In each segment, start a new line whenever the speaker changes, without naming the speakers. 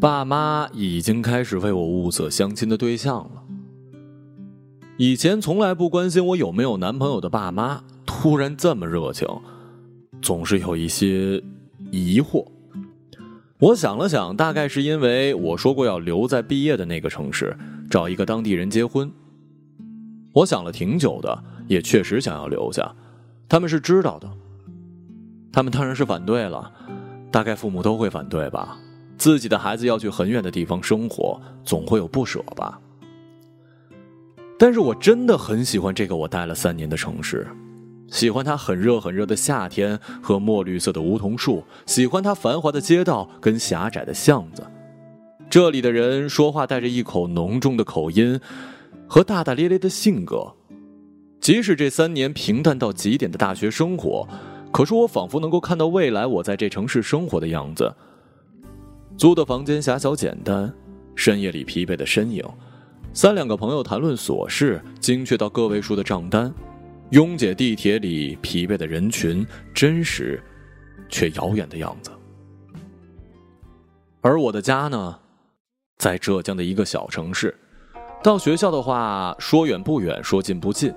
爸妈已经开始为我物色相亲的对象了。以前从来不关心我有没有男朋友的爸妈，突然这么热情，总是有一些疑惑。我想了想，大概是因为我说过要留在毕业的那个城市，找一个当地人结婚。我想了挺久的，也确实想要留下。他们是知道的，他们当然是反对了。大概父母都会反对吧？自己的孩子要去很远的地方生活，总会有不舍吧。但是我真的很喜欢这个我待了三年的城市，喜欢它很热很热的夏天和墨绿色的梧桐树，喜欢它繁华的街道跟狭窄的巷子。这里的人说话带着一口浓重的口音，和大大咧咧的性格。即使这三年平淡到极点的大学生活，可是我仿佛能够看到未来我在这城市生活的样子。租的房间狭小简单，深夜里疲惫的身影。三两个朋友谈论琐事，精确到个位数的账单，拥挤地铁里疲惫的人群，真实却遥远的样子。而我的家呢，在浙江的一个小城市，到学校的话，说远不远，说近不近。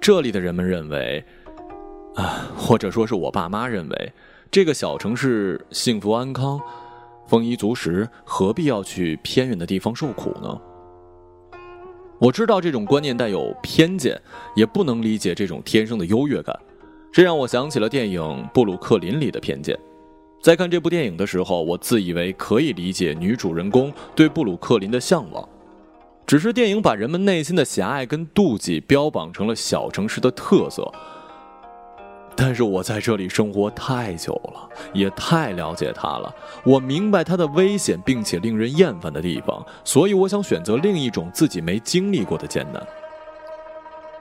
这里的人们认为，啊，或者说是我爸妈认为，这个小城市幸福安康，丰衣足食，何必要去偏远的地方受苦呢？我知道这种观念带有偏见，也不能理解这种天生的优越感，这让我想起了电影《布鲁克林》里的偏见。在看这部电影的时候，我自以为可以理解女主人公对布鲁克林的向往，只是电影把人们内心的狭隘跟妒忌标榜成了小城市的特色。但是我在这里生活太久了，也太了解他了。我明白他的危险，并且令人厌烦的地方，所以我想选择另一种自己没经历过的艰难。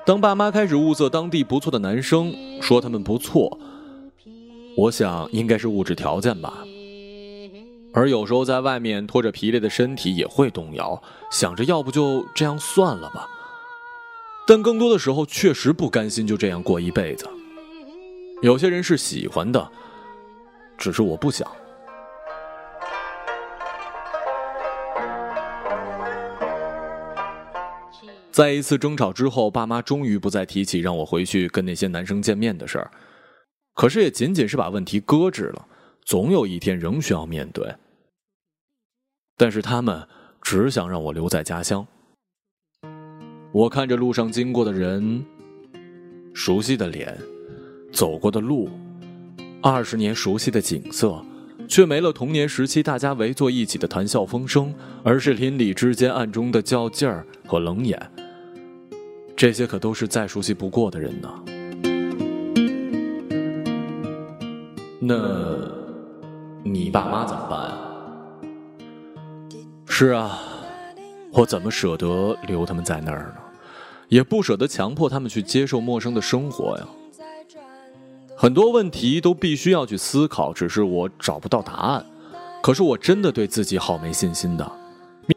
当爸妈开始物色当地不错的男生，说他们不错，我想应该是物质条件吧。而有时候在外面拖着疲累的身体也会动摇，想着要不就这样算了吧。但更多的时候确实不甘心就这样过一辈子。有些人是喜欢的，只是我不想。在一次争吵之后，爸妈终于不再提起让我回去跟那些男生见面的事儿，可是也仅仅是把问题搁置了，总有一天仍需要面对。但是他们只想让我留在家乡。我看着路上经过的人，熟悉的脸。走过的路，二十年熟悉的景色，却没了童年时期大家围坐一起的谈笑风生，而是邻里之间暗中的较劲儿和冷眼。这些可都是再熟悉不过的人呢。那，你爸妈怎么办？是啊，我怎么舍得留他们在那儿呢？也不舍得强迫他们去接受陌生的生活呀。很多问题都必须要去思考，只是我找不到答案。可是我真的对自己好没信心的。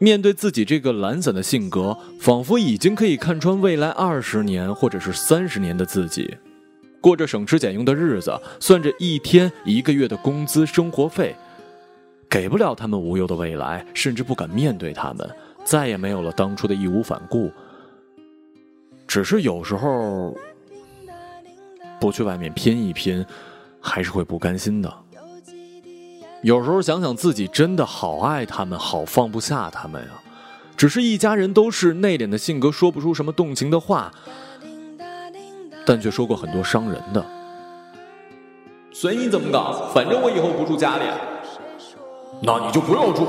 面对自己这个懒散的性格，仿佛已经可以看穿未来二十年或者是三十年的自己，过着省吃俭用的日子，算着一天一个月的工资生活费，给不了他们无忧的未来，甚至不敢面对他们，再也没有了当初的义无反顾。只是有时候。不去外面拼一拼，还是会不甘心的。有时候想想自己真的好爱他们，好放不下他们呀。只是一家人都是内敛的性格，说不出什么动情的话，但却说过很多伤人的。随你怎么搞，反正我以后不住家里。那你就不要住。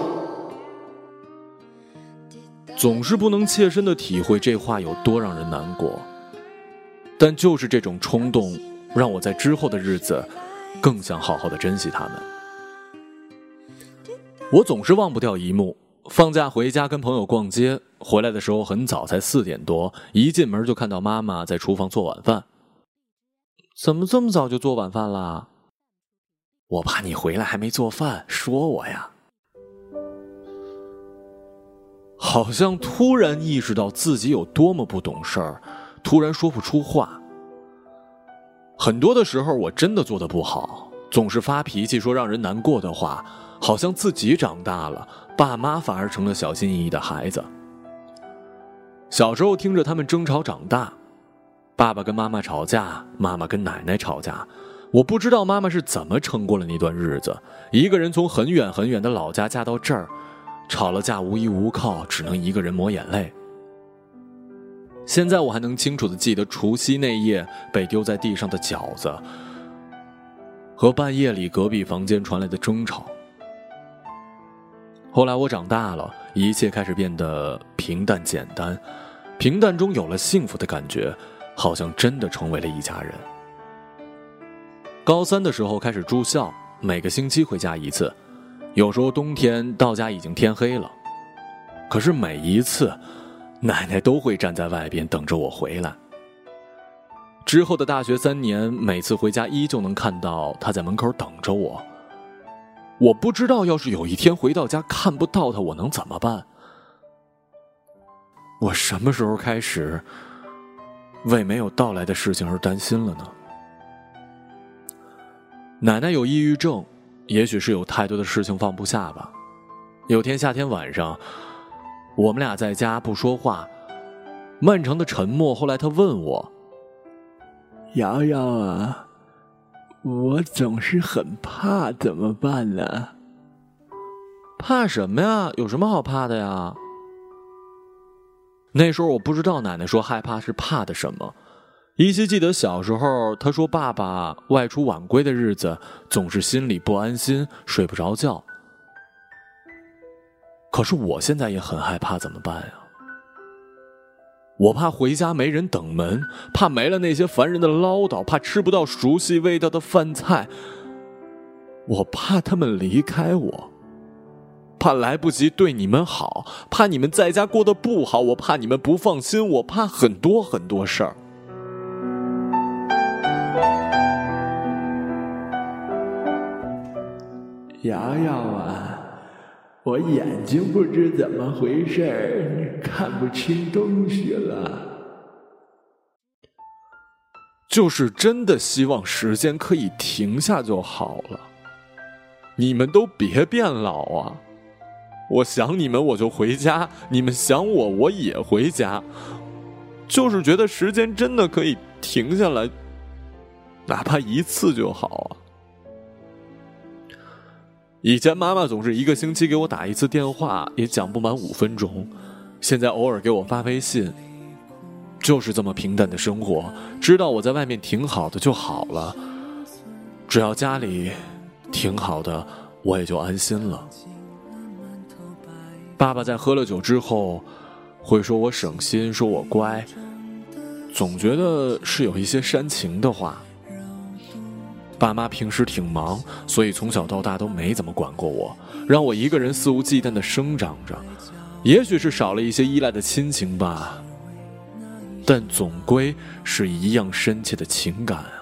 总是不能切身的体会这话有多让人难过。但就是这种冲动，让我在之后的日子，更想好好的珍惜他们。我总是忘不掉一幕：放假回家跟朋友逛街，回来的时候很早，才四点多，一进门就看到妈妈在厨房做晚饭。怎么这么早就做晚饭啦？我怕你回来还没做饭，说我呀。好像突然意识到自己有多么不懂事儿。突然说不出话。很多的时候，我真的做的不好，总是发脾气，说让人难过的话。好像自己长大了，爸妈反而成了小心翼翼的孩子。小时候听着他们争吵长大，爸爸跟妈妈吵架，妈妈跟奶奶吵架，我不知道妈妈是怎么撑过了那段日子，一个人从很远很远的老家嫁到这儿，吵了架无依无靠，只能一个人抹眼泪。现在我还能清楚的记得除夕那夜被丢在地上的饺子，和半夜里隔壁房间传来的争吵。后来我长大了，一切开始变得平淡简单，平淡中有了幸福的感觉，好像真的成为了一家人。高三的时候开始住校，每个星期回家一次，有时候冬天到家已经天黑了，可是每一次，奶奶都会站在外边等着我回来。之后的大学三年，每次回家依旧能看到她在门口等着我。我不知道，要是有一天回到家看不到她，我能怎么办？我什么时候开始为没有到来的事情而担心了呢？奶奶有抑郁症，也许是有太多的事情放不下吧。有天夏天晚上，我们俩在家不说话，漫长的沉默。后来他问我：“
瑶瑶啊。”我总是很怕，怎么办呢？
怕什么呀？有什么好怕的呀？那时候我不知道奶奶说害怕是怕的什么。依稀记得小时候，她说爸爸外出晚归的日子，总是心里不安心，睡不着觉。可是我现在也很害怕，怎么办呀？我怕回家没人等门，怕没了那些烦人的唠叨，怕吃不到熟悉味道的饭菜。我怕他们离开我，怕来不及对你们好，怕你们在家过得不好，我怕你们不放心，我怕很多很多事儿。
瑶瑶啊。我眼睛不知怎么回事看不清东西了。
就是真的希望时间可以停下就好了。你们都别变老啊！我想你们我就回家，你们想我我也回家。就是觉得时间真的可以停下来，哪怕一次就好啊。以前妈妈总是一个星期给我打一次电话，也讲不满五分钟。现在偶尔给我发微信，就是这么平淡的生活。知道我在外面挺好的就好了，只要家里挺好的，我也就安心了。爸爸在喝了酒之后，会说我省心，说我乖，总觉得是有一些煽情的话。爸妈平时挺忙，所以从小到大都没怎么管过我，让我一个人肆无忌惮的生长着。也许是少了一些依赖的亲情吧，但总归是一样深切的情感啊。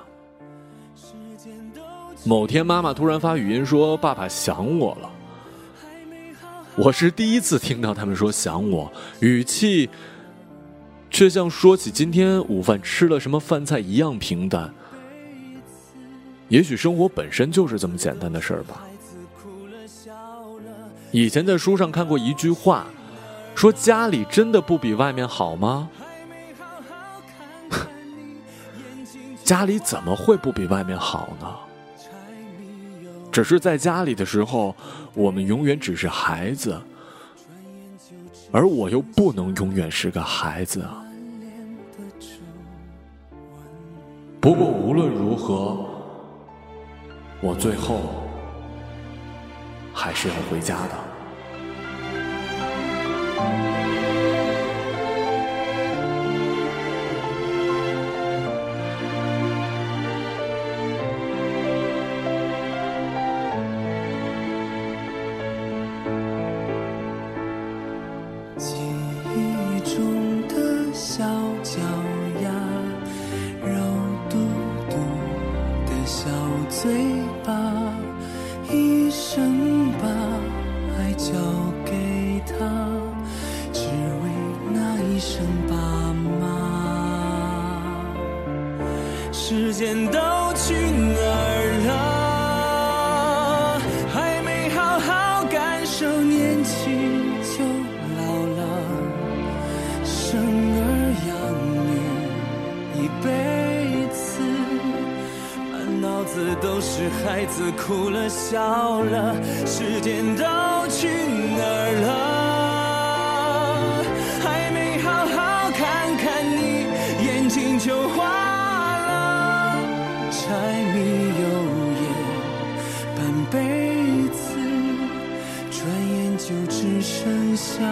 某天，妈妈突然发语音说：“爸爸想我了。”我是第一次听到他们说想我，语气却像说起今天午饭吃了什么饭菜一样平淡。也许生活本身就是这么简单的事儿吧。以前在书上看过一句话，说家里真的不比外面好吗？家里怎么会不比外面好呢？只是在家里的时候，我们永远只是孩子，而我又不能永远是个孩子啊。不过无论如何。我最后还是要回家的。
轻就老了，生儿养女一辈子，满脑子都是孩子哭了笑了，时间都去哪儿了？还没好好看看你，眼睛就花了，柴米油盐半辈子剩下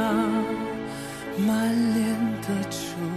满脸的皱。